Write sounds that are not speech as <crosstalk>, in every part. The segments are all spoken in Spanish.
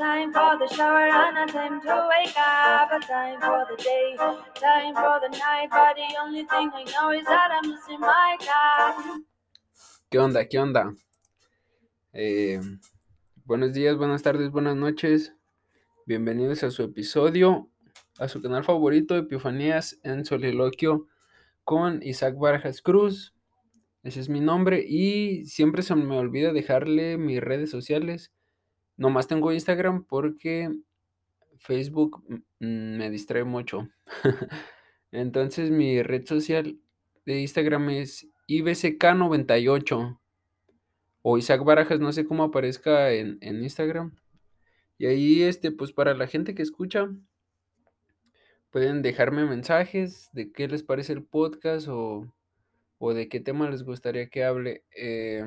time for the shower, and a time to wake up, a time for the day, time for the night. But the only thing I know is that I'm missing my car. ¿Qué onda? ¿Qué onda? Eh, buenos días, buenas tardes, buenas noches. Bienvenidos a su episodio, a su canal favorito, Epifanías en Soliloquio, con Isaac Barajas Cruz. Ese es mi nombre y siempre se me olvida dejarle mis redes sociales. Nomás tengo Instagram porque Facebook me distrae mucho. <laughs> Entonces mi red social de Instagram es IBCK98 o Isaac Barajas, no sé cómo aparezca en, en Instagram. Y ahí, este, pues para la gente que escucha, pueden dejarme mensajes de qué les parece el podcast o o de qué tema les gustaría que hable. Eh,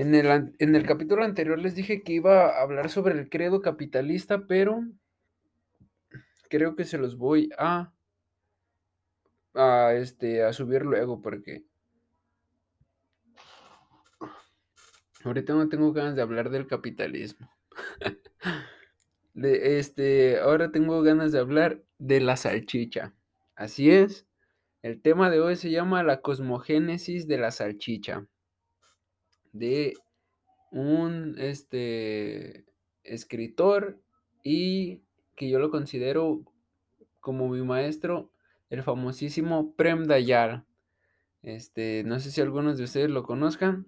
en, el, en el capítulo anterior les dije que iba a hablar sobre el credo capitalista, pero creo que se los voy a, a, este, a subir luego porque ahorita no tengo ganas de hablar del capitalismo. <laughs> este, ahora tengo ganas de hablar de la salchicha. Así es. El tema de hoy se llama La cosmogénesis de la salchicha. De un este, escritor y que yo lo considero como mi maestro, el famosísimo Prem Dayal. Este, no sé si algunos de ustedes lo conozcan,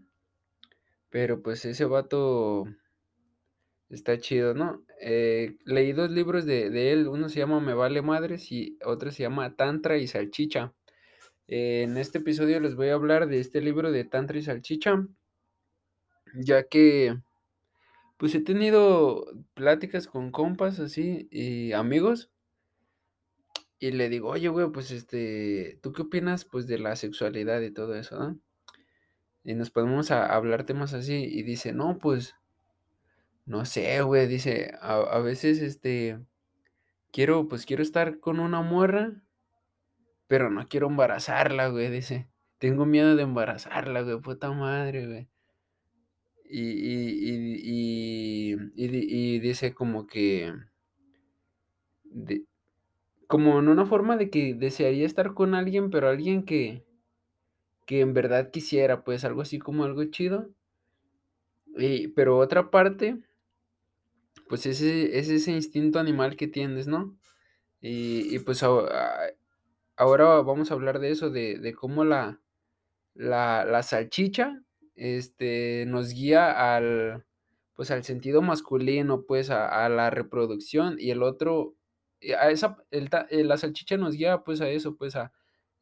pero pues ese vato está chido, ¿no? Eh, leí dos libros de, de, él, uno se llama Me vale madres y otro se llama Tantra y Salchicha. En este episodio les voy a hablar de este libro de Tantra y Salchicha, ya que pues he tenido pláticas con compas así y amigos y le digo, oye, güey, pues este, ¿tú qué opinas pues de la sexualidad y todo eso, no? Y nos podemos a hablar temas así y dice, no, pues, no sé, güey, dice, a, a veces este, quiero, pues quiero estar con una morra pero no quiero embarazarla, güey, dice. Tengo miedo de embarazarla, güey, puta madre, güey. Y, y, y, y, dice como que... como en una forma de que desearía estar con alguien, pero alguien que, que en verdad quisiera, pues algo así como algo chido. Y, pero otra parte, pues ese, es ese instinto animal que tienes, ¿no? Y, y pues ahora vamos a hablar de eso, de, cómo la, la, salchicha este, nos guía al, pues, al sentido masculino, pues a, la reproducción y el otro, a esa, eh, la salchicha nos guía pues a eso, pues a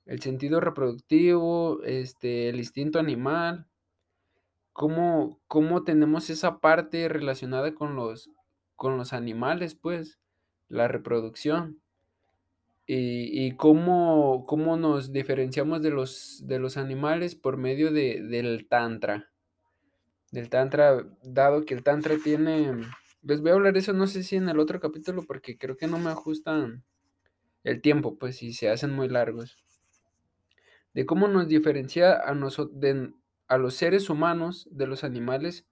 el sentido reproductivo, este, el instinto animal, cómo, cómo tenemos esa parte relacionada con los, con los animales, pues, la reproducción y, cómo, cómo, nos diferenciamos de los, de los animales por medio de, del tantra. Del tantra, dado que el tantra tiene... Les voy a hablar de eso, no sé si en el otro capítulo, porque creo que no me ajustan el tiempo, pues si se hacen muy largos. De cómo nos diferencia a, nosotros, a los seres humanos de los animales,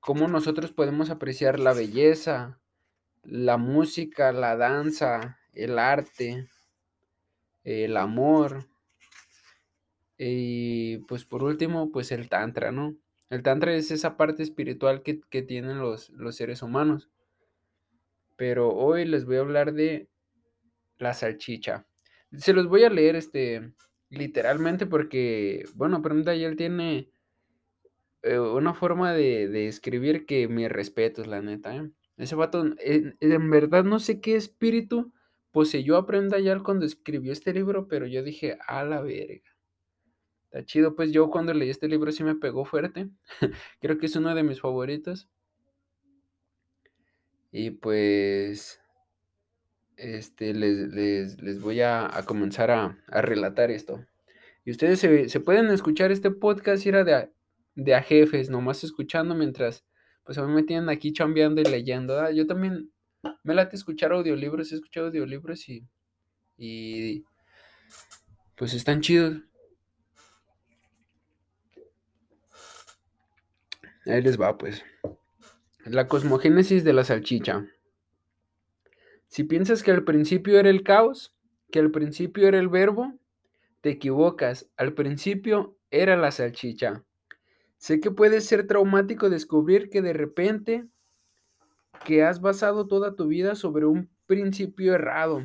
cómo nosotros podemos apreciar la belleza, la música, la danza, el arte, el amor y pues por último pues el tantra, ¿no? El tantra es esa parte espiritual que, tienen los, los, seres humanos. Pero hoy les voy a hablar de la salchicha. Se los voy a leer este literalmente porque, bueno, pero él tiene eh, una forma de, de, escribir que respeto, la neta. ¿eh? Ese vato, en, en verdad no sé qué espíritu poseyó a Prem Dayal cuando escribió este libro, pero yo dije, a la verga. Está chido, pues yo cuando leí este libro sí me pegó fuerte. <laughs> Creo que es uno de mis favoritos. Y pues, este, les, voy a, comenzar a, relatar esto. Y ustedes se, pueden escuchar este podcast era de, de a jefes, nomás escuchando mientras, pues a mí me tienen aquí chambeando y leyendo. Yo también me late escuchar audiolibros, he escuchado audiolibros y, y pues están chidos. Ahí les va, pues. La cosmogénesis de la salchicha. Si piensas que al principio era el caos, que al principio era el verbo, te equivocas. Al principio era la salchicha. Sé que puede ser traumático descubrir que de repente que has basado toda tu vida sobre un principio errado.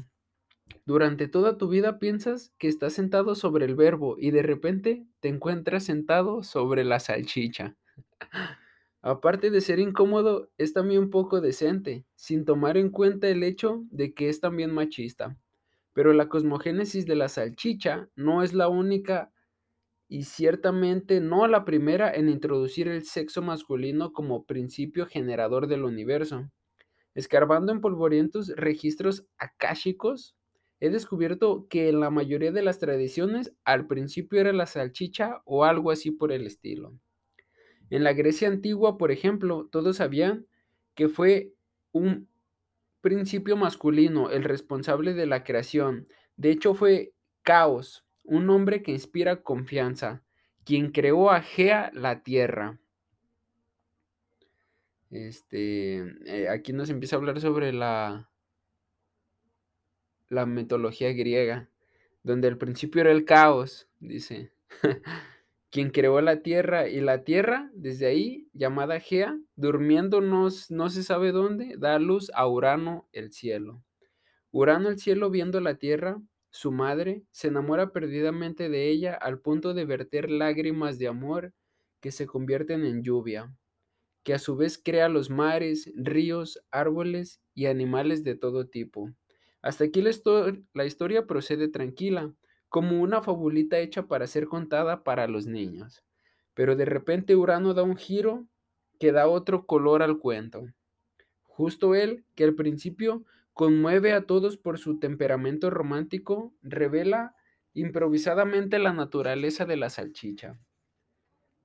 Durante toda tu vida piensas que estás sentado sobre el verbo y de repente te encuentras sentado sobre la salchicha. <laughs> Aparte de ser incómodo, es también un poco decente, sin tomar en cuenta el hecho de que es también machista. Pero la cosmogénesis de la salchicha no es la única y ciertamente no la primera en introducir el sexo masculino como principio generador del universo. Escarbando en polvorientos registros akáshicos, he descubierto que en la mayoría de las tradiciones al principio era la salchicha o algo así por el estilo. En la Grecia antigua, por ejemplo, todos sabían que fue un principio masculino el responsable de la creación. De hecho, fue Caos, un hombre que inspira confianza, quien creó a Gea la tierra. Este, eh, aquí nos empieza a hablar sobre la, la mitología griega, donde al principio era el caos, dice. <laughs> quien creó la tierra y la tierra, desde ahí, llamada Gea, durmiendo no, se sabe dónde, da luz a Urano el cielo. Urano el cielo viendo la tierra, su madre, se enamora perdidamente de ella al punto de verter lágrimas de amor que se convierten en lluvia, que a su vez crea los mares, ríos, árboles y animales de todo tipo. Hasta aquí la historia procede tranquila, como una fabulita hecha para ser contada para los niños. Pero de repente Urano da un giro que da otro color al cuento. Justo él, que al principio conmueve a todos por su temperamento romántico, revela improvisadamente la naturaleza de la salchicha,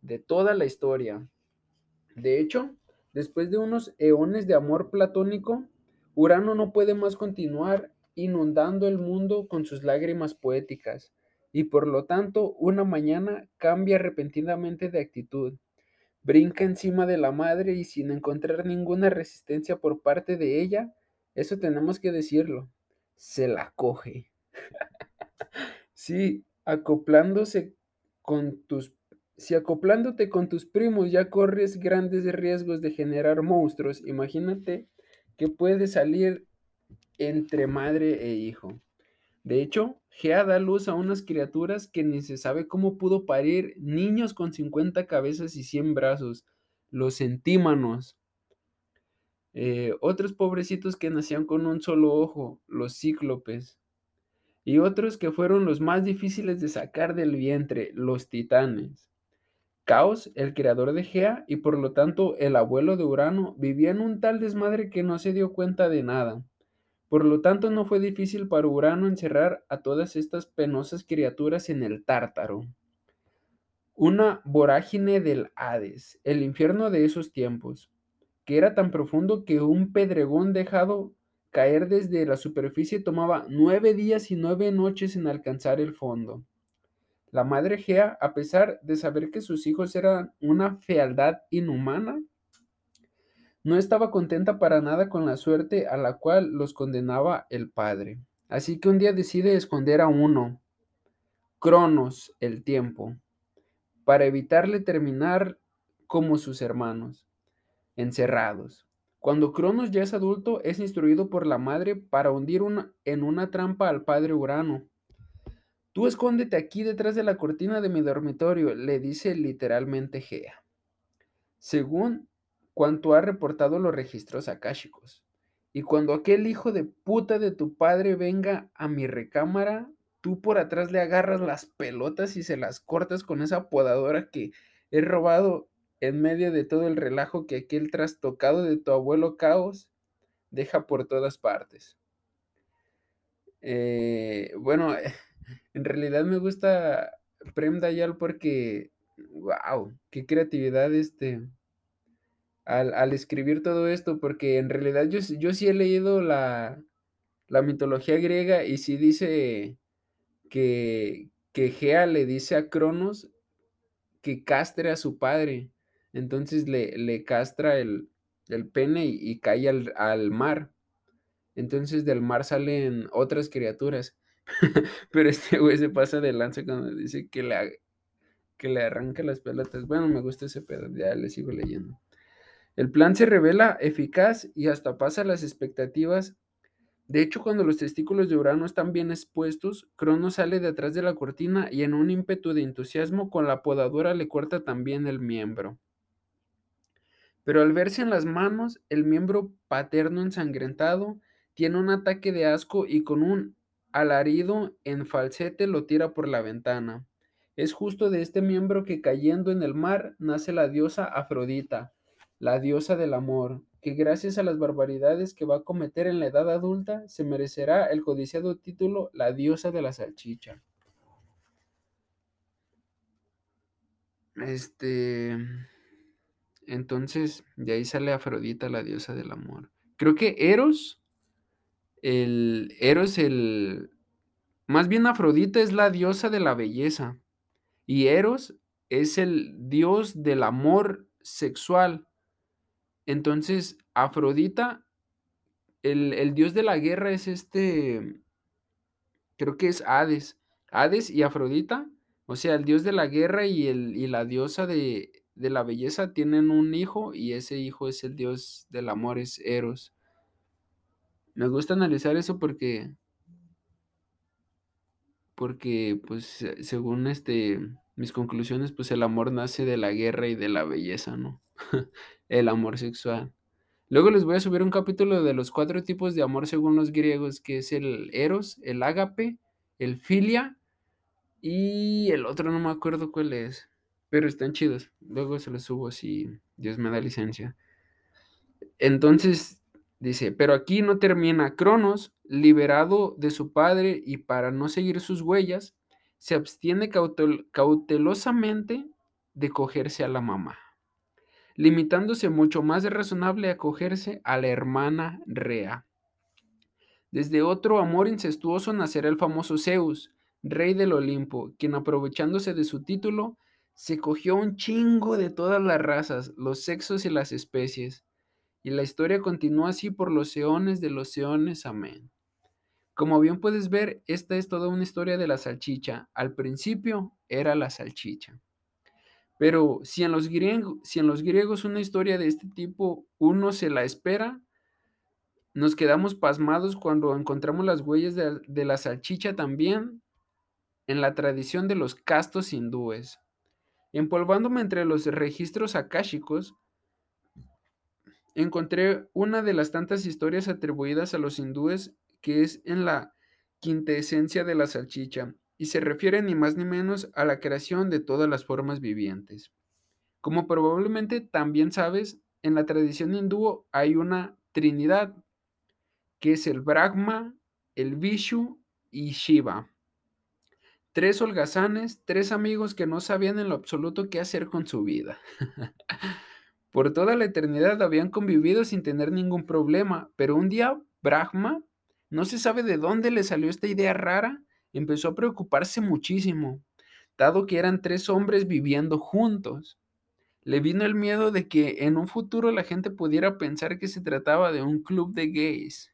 de toda la historia. De hecho, después de unos eones de amor platónico, Urano no puede más continuar inundando el mundo con sus lágrimas poéticas, y por lo tanto una mañana cambia repentinamente de actitud. Brinca encima de la madre y sin encontrar ninguna resistencia por parte de ella, eso tenemos que decirlo, se la coge. sí, acoplándose con tus si acoplándote con tus primos ya corres grandes riesgos de generar monstruos, imagínate que puede salir entre madre e hijo. De hecho, Gea da luz a unas criaturas que ni se sabe cómo pudo parir niños con 50 cabezas y 100 brazos, los centímanos. Eh, otros pobrecitos que nacían con un solo ojo, los cíclopes. Y otros que fueron los más difíciles de sacar del vientre, los titanes. Caos, el creador de Gea y por lo tanto el abuelo de Urano, vivía en un tal desmadre que no se dio cuenta de nada. Por lo tanto, no fue difícil para Urano encerrar a todas estas penosas criaturas en el Tártaro. Una vorágine del Hades, el infierno de esos tiempos, que era tan profundo que un pedregón dejado caer desde la superficie tomaba nueve días y nueve noches en alcanzar el fondo. La madre Gea, a pesar de saber que sus hijos eran una fealdad inhumana, no estaba contenta para nada con la suerte a la cual los condenaba el padre. Así que un día decide esconder a uno, Cronos, el tiempo, para evitarle terminar como sus hermanos, encerrados. Cuando Cronos ya es adulto, es instruido por la madre para hundir en una trampa al padre Urano. Tú escóndete aquí detrás de la cortina de mi dormitorio, le dice literalmente Gea. Según cuanto ha reportado los registros akáshicos. Y cuando aquel hijo de puta de tu padre venga a mi recámara, tú por atrás le agarras las pelotas y se las cortas con esa podadora que he robado en medio de todo el relajo que aquel trastocado de tu abuelo Caos deja por todas partes. Eh, bueno, en realidad me gusta Prem Dayal porque, wow, qué creatividad este, al, escribir todo esto, porque en realidad yo, yo sí he leído la, la mitología griega y sí dice que, que Gea le dice a Cronos que castre a su padre. Entonces le, le castra el, el pene y, cae al, al, mar. Entonces del mar salen otras criaturas. <laughs> Pero este güey se pasa de lanza cuando dice que le, que le arranca las pelotas. Bueno, me gusta ese pedo, ya le sigo leyendo. El plan se revela eficaz y hasta pasa las expectativas. De hecho, cuando los testículos de Urano están bien expuestos, Crono sale de atrás de la cortina y en un ímpetu de entusiasmo con la podadora le corta también el miembro. Pero al verse en las manos, el miembro paterno ensangrentado tiene un ataque de asco y con un alarido en falsete lo tira por la ventana. Es justo de este miembro que cayendo en el mar nace la diosa Afrodita, la diosa del amor, que gracias a las barbaridades que va a cometer en la edad adulta, se merecerá el codiciado título La diosa de la salchicha. Este. Entonces, de ahí sale Afrodita, la diosa del amor. Creo que Eros, el Eros, el. Más bien Afrodita es la diosa de la belleza. Y Eros es el dios del amor sexual. Entonces, Afrodita, el, dios de la guerra es este, creo que es Hades. Hades y Afrodita, o sea, el dios de la guerra y, el, y la diosa de, de la belleza tienen un hijo y ese hijo es el dios del amor, es Eros. Me gusta analizar eso porque, porque pues según este, mis conclusiones, pues el amor nace de la guerra y de la belleza, ¿no? <laughs> el amor sexual. Luego les voy a subir un capítulo de los cuatro tipos de amor según los griegos, que es el eros, el ágape, el filia y el otro no me acuerdo cuál es, pero están chidos. Luego se los subo si Dios me da licencia. Entonces dice, pero aquí no termina. Cronos, liberado de su padre y para no seguir sus huellas, se abstiene cautelosamente de cogerse a la mamá limitándose mucho más de razonable a acogerse a la hermana Rea. Desde otro amor incestuoso nacerá el famoso Zeus, rey del Olimpo, quien aprovechándose de su título, se cogió un chingo de todas las razas, los sexos y las especies. Y la historia continúa así por los eones de los eones. Amén. Como bien puedes ver, esta es toda una historia de la salchicha. Al principio era la salchicha. Pero si en, los griegos, si en los griegos una historia de este tipo uno se la espera, nos quedamos pasmados cuando encontramos las huellas de, la salchicha también en la tradición de los castos hindúes. Empolvándome entre los registros akáshicos, encontré una de las tantas historias atribuidas a los hindúes que es en la quintesencia de la salchicha, y se refiere ni más ni menos a la creación de todas las formas vivientes. Como probablemente también sabes, en la tradición hindú hay una trinidad, que es el Brahma, el Vishu y Shiva. Tres holgazanes, tres amigos que no sabían en lo absoluto qué hacer con su vida. <laughs> Por toda la eternidad habían convivido sin tener ningún problema, pero un día Brahma, no se sabe de dónde le salió esta idea rara, empezó a preocuparse muchísimo, dado que eran tres hombres viviendo juntos. Le vino el miedo de que en un futuro la gente pudiera pensar que se trataba de un club de gays.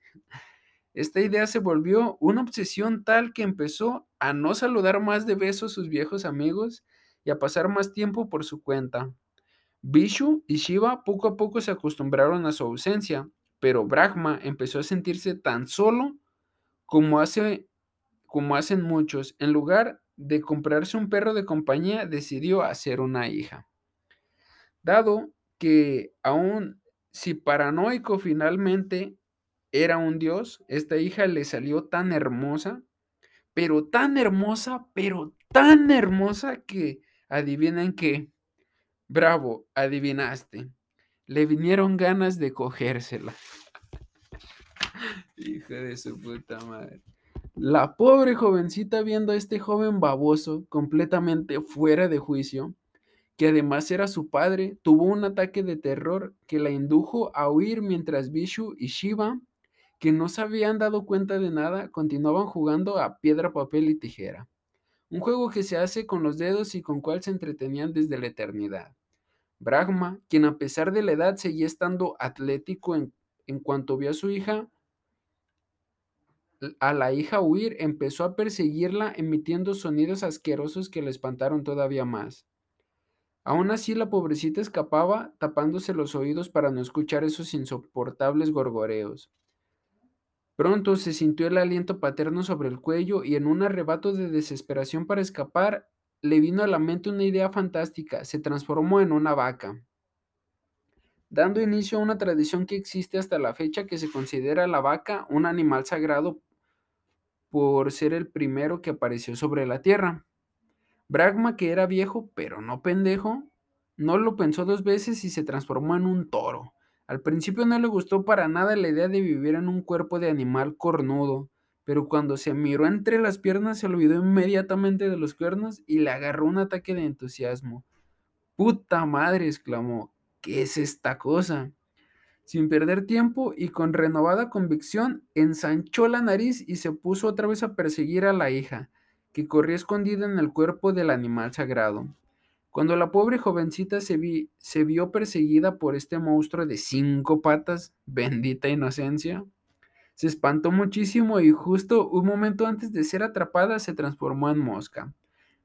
Esta idea se volvió una obsesión tal que empezó a no saludar más de besos a sus viejos amigos y a pasar más tiempo por su cuenta. Vishu y Shiva poco a poco se acostumbraron a su ausencia, pero Brahma empezó a sentirse tan solo como hace como hacen muchos, en lugar de comprarse un perro de compañía, decidió hacer una hija. Dado que aún si paranoico finalmente era un dios, esta hija le salió tan hermosa, pero tan hermosa, pero tan hermosa que adivinen que, bravo, adivinaste, le vinieron ganas de cogérsela. <laughs> Hijo de su puta madre. La pobre jovencita viendo a este joven baboso completamente fuera de juicio, que además era su padre, tuvo un ataque de terror que la indujo a huir mientras Bishu y Shiva, que no se habían dado cuenta de nada, continuaban jugando a piedra, papel y tijera. Un juego que se hace con los dedos y con cual se entretenían desde la eternidad. Brahma, quien a pesar de la edad seguía estando atlético en, en cuanto vio a su hija, a la hija huir, empezó a perseguirla emitiendo sonidos asquerosos que la espantaron todavía más. Aún así la pobrecita escapaba, tapándose los oídos para no escuchar esos insoportables gorgoreos. Pronto se sintió el aliento paterno sobre el cuello y en un arrebato de desesperación para escapar, le vino a la mente una idea fantástica, se transformó en una vaca, dando inicio a una tradición que existe hasta la fecha que se considera la vaca un animal sagrado por ser el primero que apareció sobre la tierra. Brahma, que era viejo pero no pendejo, no lo pensó dos veces y se transformó en un toro. Al principio no le gustó para nada la idea de vivir en un cuerpo de animal cornudo, pero cuando se miró entre las piernas se olvidó inmediatamente de los cuernos y le agarró un ataque de entusiasmo. ¡Puta madre! exclamó. ¿Qué es esta cosa? Sin perder tiempo y con renovada convicción, ensanchó la nariz y se puso otra vez a perseguir a la hija, que corría escondida en el cuerpo del animal sagrado. Cuando la pobre jovencita se, vio perseguida por este monstruo de cinco patas, <laughs> bendita inocencia, se espantó muchísimo y justo un momento antes de ser atrapada se transformó en mosca.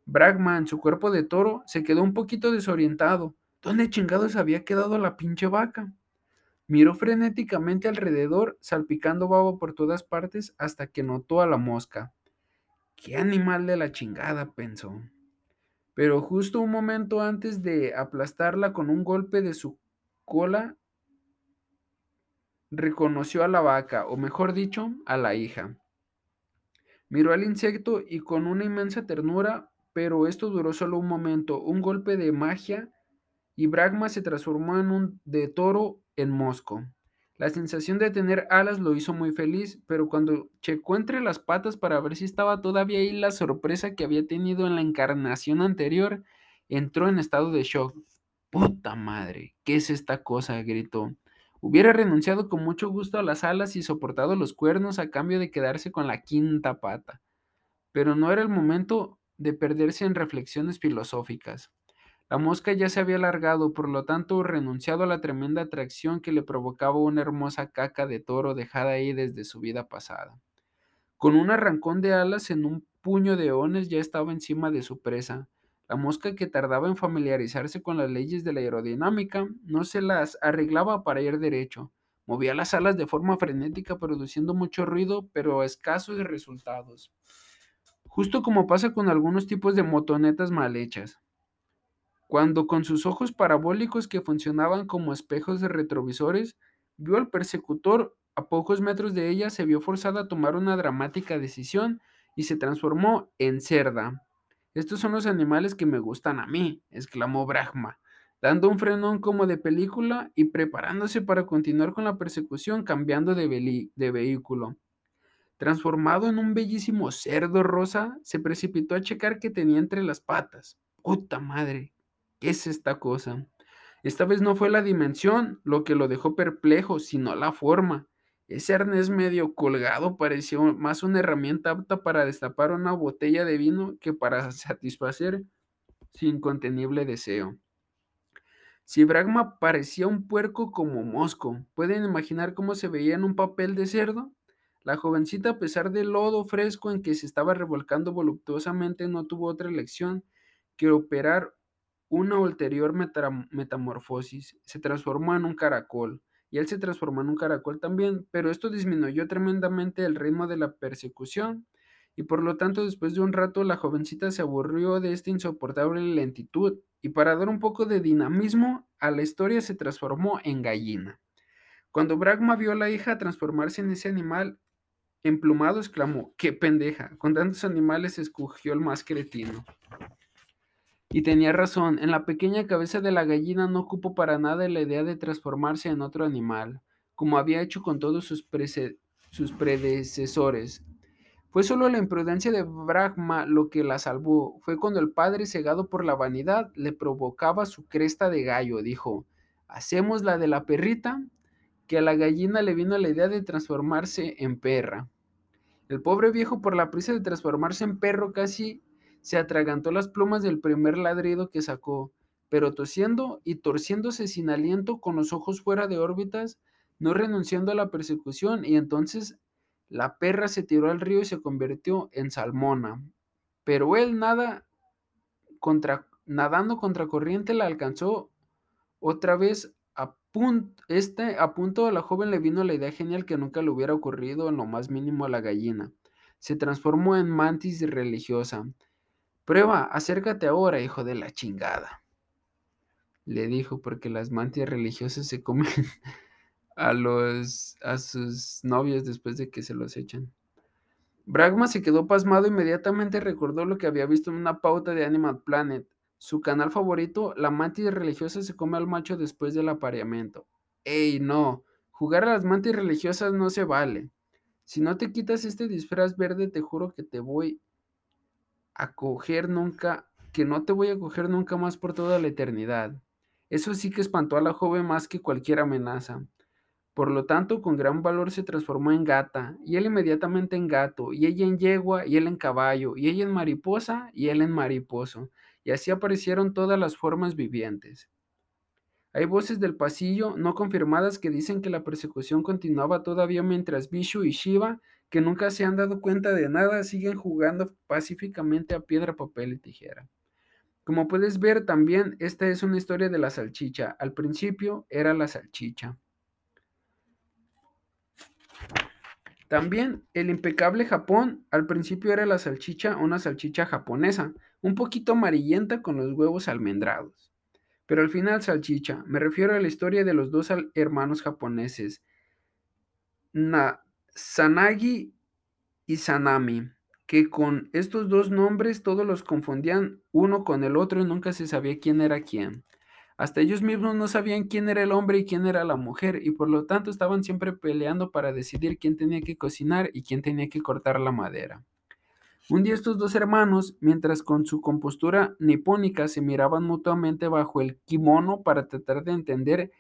Bragman, su cuerpo de toro, se quedó un poquito desorientado. ¿Dónde chingados había quedado la pinche vaca? Miró frenéticamente alrededor, salpicando babo por todas partes hasta que notó a la mosca. ¡Qué animal de la chingada! pensó. Pero justo un momento antes de aplastarla con un golpe de su cola, reconoció a la vaca, o mejor dicho, a la hija. Miró al insecto y con una inmensa ternura, pero esto duró solo un momento, un golpe de magia, y Brahma se transformó en un de toro en Mosco. La sensación de tener alas lo hizo muy feliz, pero cuando checó entre las patas para ver si estaba todavía ahí la sorpresa que había tenido en la encarnación anterior, entró en estado de shock. ¡Puta madre! ¿Qué es esta cosa? gritó. Hubiera renunciado con mucho gusto a las alas y soportado los cuernos a cambio de quedarse con la quinta pata. Pero no era el momento de perderse en reflexiones filosóficas. La mosca ya se había largado, por lo tanto renunciado a la tremenda atracción que le provocaba una hermosa caca de toro dejada ahí desde su vida pasada. Con un arrancón de alas en un puño de ones ya estaba encima de su presa. La mosca que tardaba en familiarizarse con las leyes de la aerodinámica no se las arreglaba para ir derecho. Movía las alas de forma frenética produciendo mucho ruido pero escasos resultados. Justo como pasa con algunos tipos de motonetas mal hechas cuando con sus ojos parabólicos que funcionaban como espejos de retrovisores, vio al persecutor a pocos metros de ella, se vio forzada a tomar una dramática decisión y se transformó en cerda. Estos son los animales que me gustan a mí, exclamó Brahma, dando un frenón como de película y preparándose para continuar con la persecución cambiando de, vehículo. Transformado en un bellísimo cerdo rosa, se precipitó a checar qué tenía entre las patas. ¡Puta madre! ¿Qué es esta cosa? Esta vez no fue la dimensión lo que lo dejó perplejo, sino la forma. Ese arnés medio colgado pareció más una herramienta apta para destapar una botella de vino que para <laughs> satisfacer su incontenible deseo. Si Brahma parecía un puerco como Mosco, ¿pueden imaginar cómo se veía en un papel de cerdo? La jovencita, a pesar del lodo fresco en que se estaba revolcando voluptuosamente, no tuvo otra elección que operar una ulterior metamorfosis se transformó en un caracol, y él se transformó en un caracol también, pero esto disminuyó tremendamente el ritmo de la persecución, y por lo tanto después de un rato la jovencita se aburrió de esta insoportable lentitud, y para dar un poco de dinamismo a la historia se transformó en gallina. Cuando Brahma vio a la hija transformarse en ese animal, emplumado exclamó, ¡qué pendeja! Con tantos animales escogió el más cretino. Y tenía razón, en la pequeña cabeza de la gallina no cupo para nada la idea de transformarse en otro animal, como había hecho con todos sus, sus predecesores. Fue solo la imprudencia de Brahma lo que la salvó. Fue cuando el padre, cegado por la vanidad, le provocaba su cresta de gallo. Dijo, hacemos la de la perrita, que a la gallina le vino la idea de transformarse en perra. El pobre viejo, por la prisa de transformarse en perro, casi se atragantó las plumas del primer ladrido que sacó, pero tosiendo y torciéndose sin aliento, con los ojos fuera de órbitas, no renunciando a la persecución, y entonces la perra se tiró al río y se convirtió en salmona. Pero él nada contra, nadando la alcanzó otra vez a punto, este, a punto a la joven le vino la idea genial que nunca le hubiera ocurrido en lo más mínimo a la gallina. Se transformó en mantis religiosa. Prueba, acércate ahora, hijo de la chingada. Le dijo, porque las mantis religiosas se comen <laughs> a, los, a sus novios después de que se los echan. Bragma se quedó pasmado inmediatamente recordó lo que había visto en una pauta de Animal Planet. Su canal favorito, la mantis religiosa se come al macho después del apareamiento. ¡Ey, no! Jugar a las mantis religiosas no se vale. Si no te quitas este disfraz verde, te juro que te voy a coger nunca, que no te voy a coger nunca más por toda la eternidad. Eso sí que espantó a la joven más que cualquier amenaza. Por lo tanto, con gran valor se transformó en gata, y él inmediatamente en gato, y ella en yegua, y él en caballo, y ella en mariposa, y él en mariposo, y así aparecieron todas las formas vivientes. Hay voces del pasillo no confirmadas que dicen que la persecución continuaba todavía mientras Vishu y Shiva, que nunca se han dado cuenta de nada, siguen jugando pacíficamente a piedra, papel y tijera. Como puedes ver también, esta es una historia de la salchicha. Al principio era la salchicha. También el impecable Japón, al principio era la salchicha, una salchicha japonesa, un poquito amarillenta con los huevos almendrados. Pero al final salchicha, me refiero a la historia de los dos hermanos japoneses, Na Sanagi y Sanami, que con estos dos nombres todos los confundían uno con el otro y nunca se sabía quién era quién. Hasta ellos mismos no sabían quién era el hombre y quién era la mujer, y por lo tanto estaban siempre peleando para decidir quién tenía que cocinar y quién tenía que cortar la madera. Un día estos dos hermanos, mientras con su compostura nipónica se miraban mutuamente bajo el kimono para tratar de entender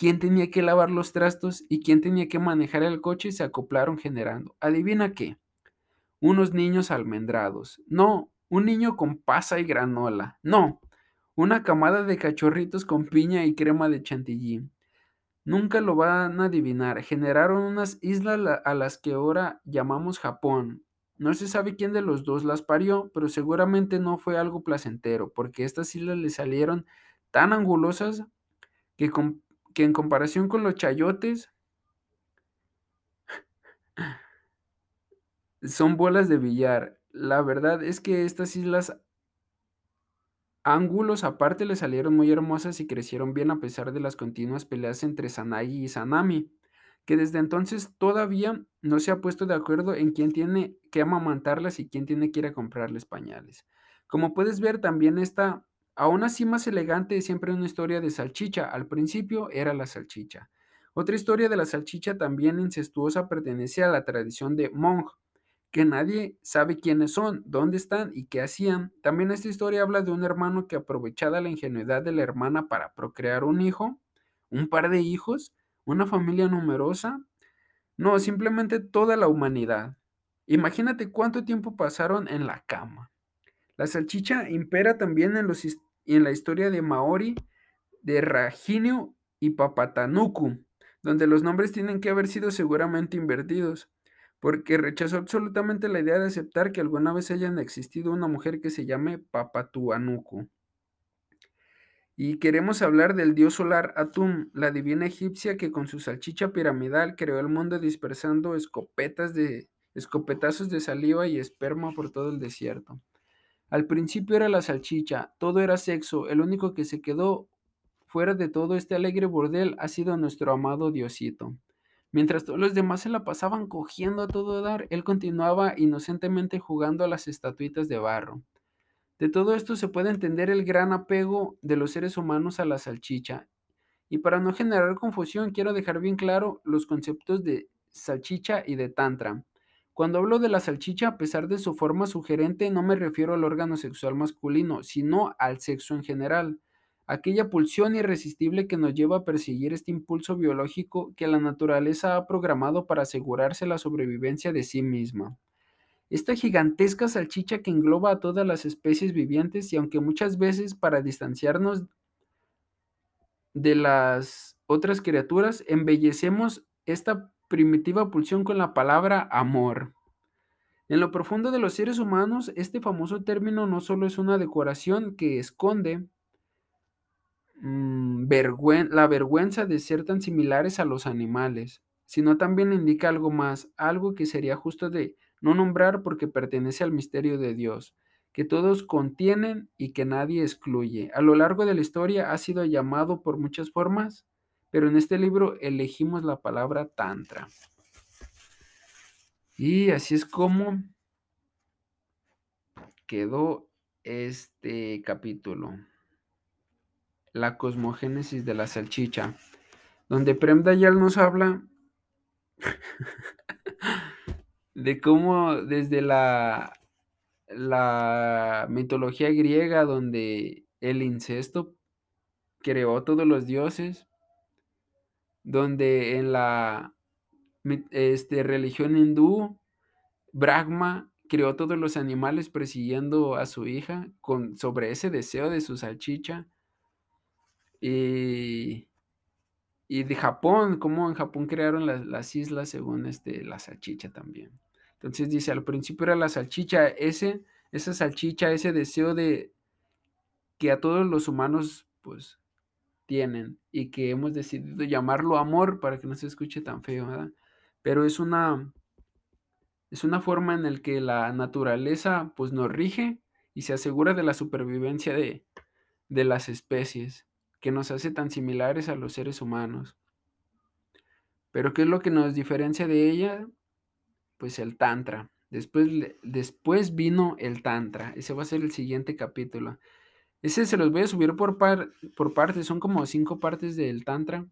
quién tenía que lavar los trastos y quién tenía que manejar el coche, se acoplaron generando. ¿Adivina qué? Unos niños almendrados. No, un niño con pasa y granola. No, una camada de cachorritos con piña y crema de chantilly. Nunca lo van a adivinar. Generaron unas islas a las que ahora llamamos Japón. No se sabe quién de los dos las parió, pero seguramente no fue algo placentero, porque estas islas le salieron tan angulosas que, que en comparación con los chayotes son bolas de billar. La verdad es que estas islas ángulos aparte le salieron muy hermosas y crecieron bien a pesar de las continuas peleas entre Sanagi y Sanami, que desde entonces todavía no se ha puesto de acuerdo en quién tiene que amamantarlas y quién tiene que ir a comprarles pañales. Como puedes ver, también está, aún así más elegante, siempre una historia de salchicha. Al principio era la salchicha. Otra historia de la salchicha también incestuosa pertenece a la tradición de Monk, que nadie sabe quiénes son, dónde están y qué hacían. También esta historia habla de un hermano que aprovechada la ingenuidad de la hermana para procrear un hijo, un par de hijos, una familia numerosa. No, simplemente toda la humanidad. Imagínate cuánto tiempo pasaron en la cama. La salchicha impera también en, los, en la historia de Maori, de Raginio y Papatanuku, donde los nombres tienen que haber sido seguramente invertidos porque rechazó absolutamente la idea de aceptar que alguna vez haya existido una mujer que se llame Papatuanuku. Y queremos hablar del dios solar Atum, la divina egipcia que con su salchicha piramidal creó el mundo dispersando escopetas de, escopetazos de saliva y esperma por todo el desierto. Al principio era la salchicha, todo era sexo, el único que se quedó fuera de todo este alegre bordel ha sido nuestro amado Diosito. Mientras todos los demás se la pasaban cogiendo a todo dar, él continuaba inocentemente jugando a las estatuitas de barro. De todo esto se puede entender el gran apego de los seres humanos a la salchicha. Y para no generar confusión, quiero dejar bien claro los conceptos de salchicha y de tantra. Cuando hablo de la salchicha, a pesar de su forma sugerente, no me refiero al órgano sexual masculino, sino al sexo en general. Aquella pulsión irresistible que nos lleva a perseguir este impulso biológico que la naturaleza ha programado para asegurarse la sobrevivencia de sí misma. Esta gigantesca salchicha que engloba a todas las especies vivientes y aunque muchas veces para distanciarnos de las otras criaturas, embellecemos esta primitiva pulsión con la palabra amor. En lo profundo de los seres humanos, este famoso término no solo es una decoración que esconde mm, la vergüenza de ser tan similares a los animales, sino también indica algo más, algo que sería justo de no nombrar porque pertenece al misterio de Dios, que todos contienen y que nadie excluye. A lo largo de la historia ha sido llamado por muchas formas, pero en este libro elegimos la palabra tantra. Y así es como quedó este capítulo. La cosmogénesis de la salchicha, donde Prem Dayal nos habla <laughs> de cómo desde la, la mitología griega, donde el incesto creó todos los dioses, donde en la este, religión hindú, Brahma creó todos los animales persiguiendo a su hija con, sobre ese deseo de su salchicha. Y, y de Japón, como en Japón crearon las, las, islas según este, la salchicha también. Entonces dice, al principio era la salchicha, ese, esa salchicha, ese deseo de que a todos los humanos pues tienen y que hemos decidido llamarlo amor para que no se escuche tan feo. Pero es una es una forma en la que la naturaleza pues nos rige y se asegura de la supervivencia de, de las especies, que nos hace tan similares a los seres humanos. Pero ¿qué es lo que nos diferencia de ella? Pues el tantra. Después, después vino el tantra. Ese va a ser el siguiente capítulo. Ese se los voy a subir por, por partes, son como cinco partes del Tantra,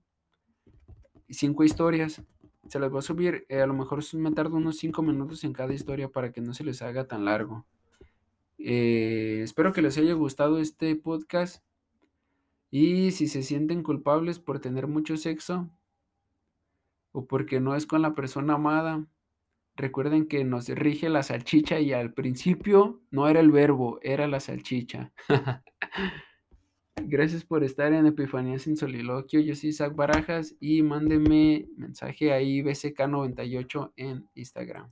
cinco historias. Se las voy a subir, eh, a lo mejor me tardo unos cinco minutos en cada historia para que no se les haga tan largo. Eh, espero que les haya gustado este podcast. Y si se sienten culpables por tener mucho sexo o porque no es con la persona amada, Recuerden que nos rige la salchicha y al principio no era el verbo, era la salchicha. <laughs> Gracias por estar en Epifanía sin soliloquio. Yo soy Isaac Barajas y mándenme mensaje ahí BCK98 en Instagram.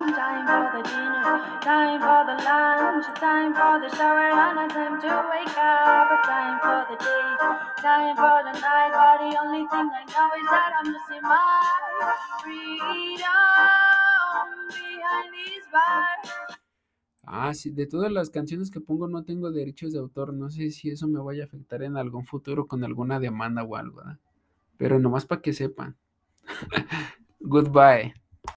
Time for the dinner, time for the lunch, time for the shower and a time to wake up. Time for the day, time for the night. But the only thing I know is that I'm missing my Ah, sí, de todas las canciones que pongo no tengo derechos de autor. No sé si eso me vaya a afectar en algún futuro con alguna demanda o algo, ¿verdad? Pero nomás para que sepan. <laughs> Goodbye.